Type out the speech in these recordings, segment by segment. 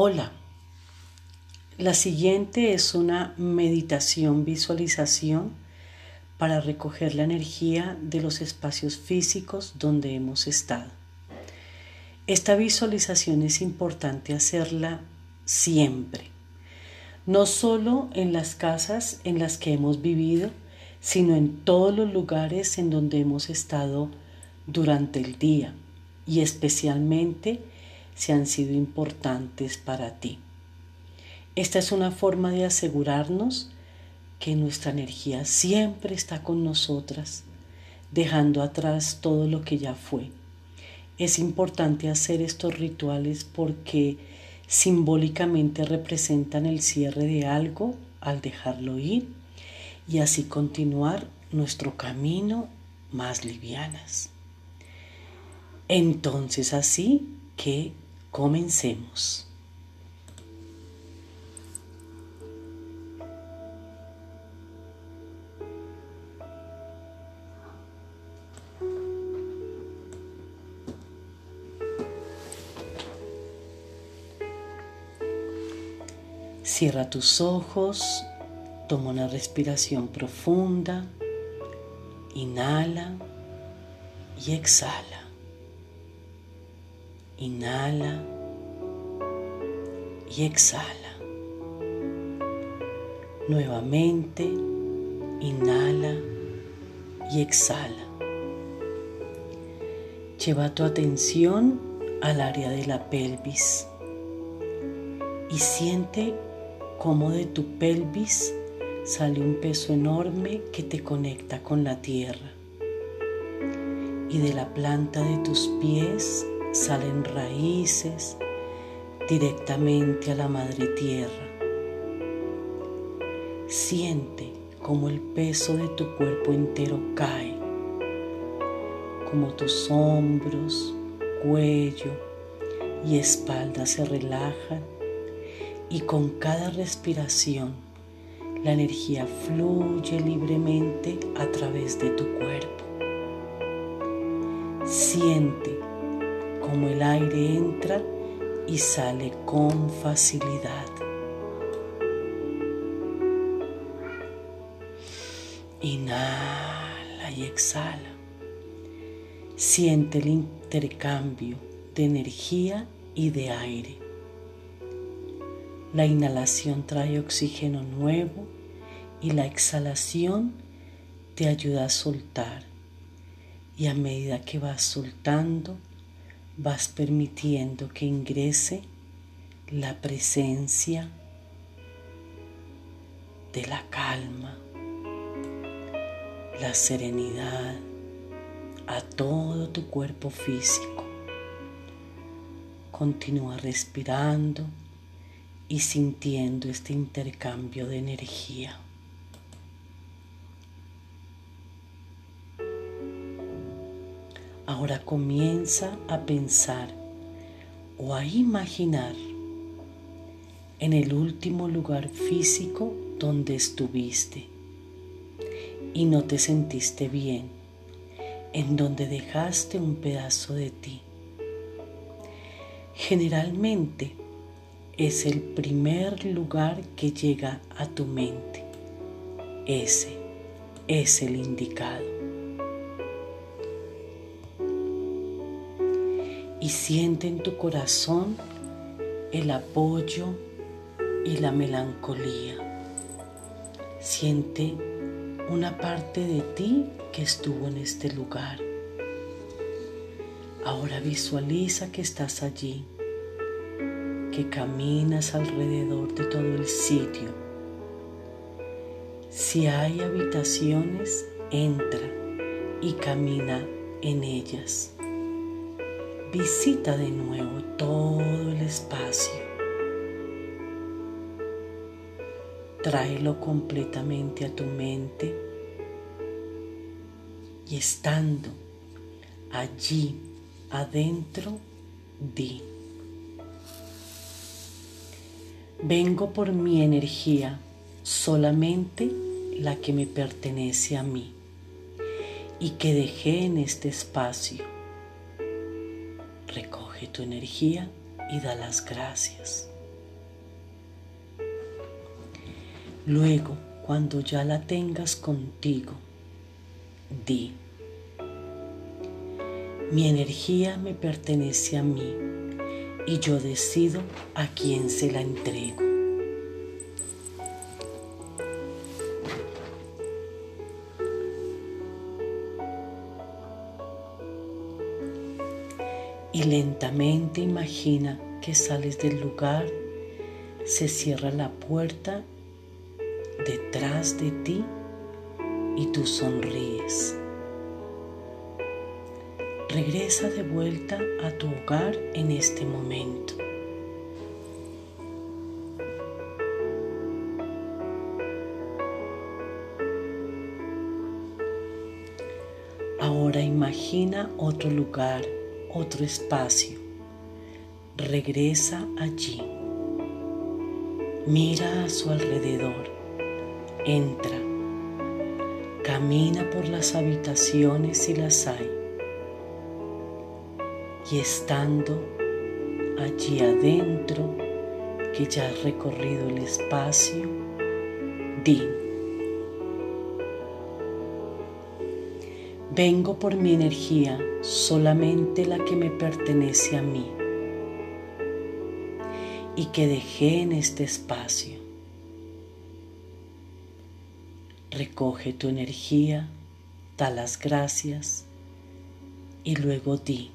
Hola, la siguiente es una meditación visualización para recoger la energía de los espacios físicos donde hemos estado. Esta visualización es importante hacerla siempre, no solo en las casas en las que hemos vivido, sino en todos los lugares en donde hemos estado durante el día y especialmente si han sido importantes para ti. Esta es una forma de asegurarnos que nuestra energía siempre está con nosotras, dejando atrás todo lo que ya fue. Es importante hacer estos rituales porque simbólicamente representan el cierre de algo al dejarlo ir y así continuar nuestro camino más livianas. Entonces así que Comencemos. Cierra tus ojos, toma una respiración profunda, inhala y exhala. Inhala y exhala. Nuevamente, inhala y exhala. Lleva tu atención al área de la pelvis y siente cómo de tu pelvis sale un peso enorme que te conecta con la tierra. Y de la planta de tus pies salen raíces directamente a la madre tierra. Siente como el peso de tu cuerpo entero cae, como tus hombros, cuello y espalda se relajan y con cada respiración la energía fluye libremente a través de tu cuerpo. Siente como el aire entra y sale con facilidad. Inhala y exhala. Siente el intercambio de energía y de aire. La inhalación trae oxígeno nuevo y la exhalación te ayuda a soltar. Y a medida que vas soltando, vas permitiendo que ingrese la presencia de la calma, la serenidad a todo tu cuerpo físico. Continúa respirando y sintiendo este intercambio de energía. Ahora comienza a pensar o a imaginar en el último lugar físico donde estuviste y no te sentiste bien, en donde dejaste un pedazo de ti. Generalmente es el primer lugar que llega a tu mente. Ese es el indicado. Y siente en tu corazón el apoyo y la melancolía. Siente una parte de ti que estuvo en este lugar. Ahora visualiza que estás allí, que caminas alrededor de todo el sitio. Si hay habitaciones, entra y camina en ellas. Visita de nuevo todo el espacio. Tráelo completamente a tu mente y estando allí adentro, di. Vengo por mi energía, solamente la que me pertenece a mí y que dejé en este espacio tu energía y da las gracias. Luego, cuando ya la tengas contigo, di, mi energía me pertenece a mí y yo decido a quién se la entrego. Y lentamente imagina que sales del lugar, se cierra la puerta detrás de ti y tú sonríes. Regresa de vuelta a tu hogar en este momento. Ahora imagina otro lugar, otro espacio. Regresa allí. Mira a su alrededor. Entra. Camina por las habitaciones si las hay y estando allí adentro, que ya has recorrido el espacio, di, vengo por mi energía, solamente la que me pertenece a mí y que dejé en este espacio. Recoge tu energía, da las gracias y luego di.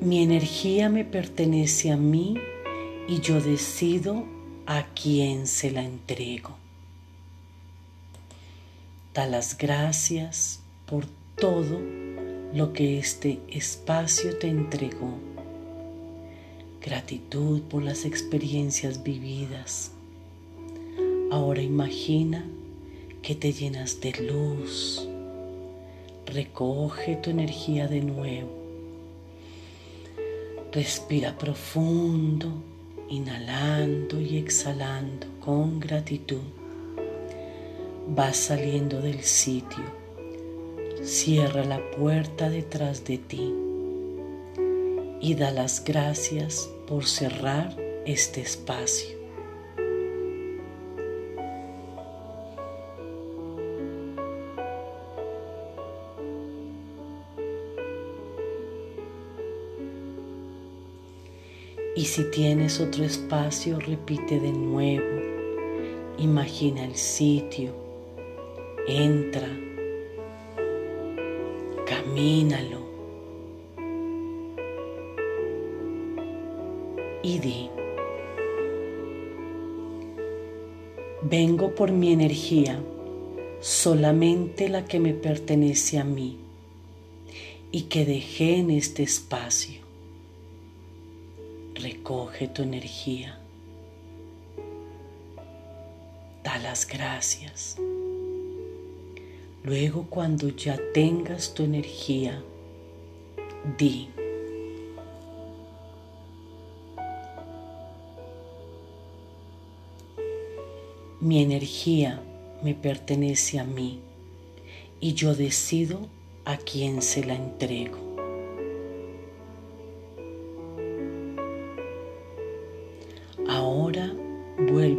Mi energía me pertenece a mí y yo decido a quién se la entrego. Da las gracias por todo lo que este espacio te entregó. Gratitud por las experiencias vividas. Ahora imagina que te llenas de luz. Recoge tu energía de nuevo Respira profundo, inhalando y exhalando con gratitud. Vas saliendo del sitio. Cierra la puerta detrás de ti y da las gracias por cerrar este espacio. Si tienes otro espacio, repite de nuevo. Imagina el sitio. Entra. Camínalo. Y di. Vengo por mi energía, solamente la que me pertenece a mí y que dejé en este espacio recoge tu energía. Da las gracias. Luego cuando ya tengas tu energía, di. Mi energía me pertenece a mí y yo decido a quién se la entrego.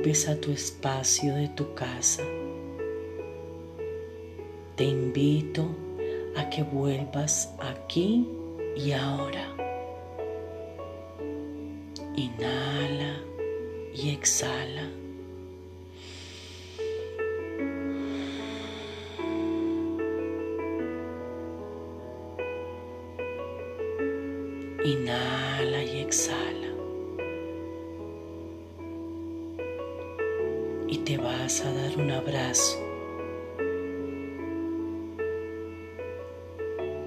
Vuelves a tu espacio de tu casa. Te invito a que vuelvas aquí y ahora. Inhala y exhala. Inhala y exhala. Y te vas a dar un abrazo.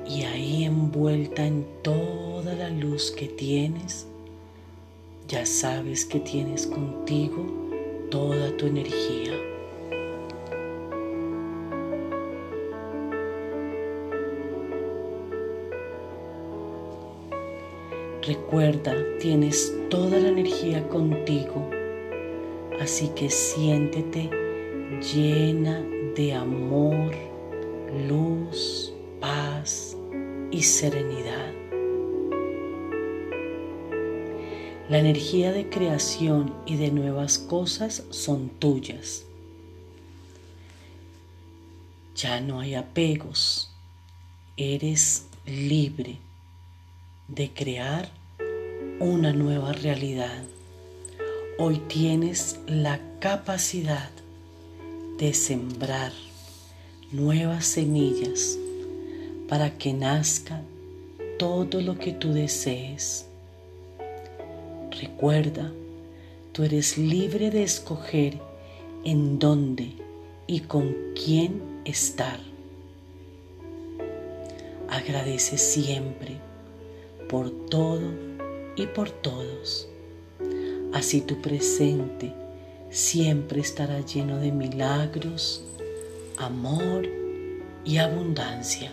Y ahí envuelta en toda la luz que tienes, ya sabes que tienes contigo toda tu energía. Recuerda, tienes toda la energía contigo Así que siéntete llena de amor, luz, paz y serenidad. La energía de creación y de nuevas cosas son tuyas. Ya no hay apegos. Eres libre de crear una nueva realidad. Hoy tienes la capacidad de sembrar nuevas semillas para que nazca todo lo que tú desees. Recuerda, tú eres libre de escoger en dónde y con quién estar. Agradece siempre por todo y por todos. Así tu presente siempre estará lleno de milagros, amor y abundancia.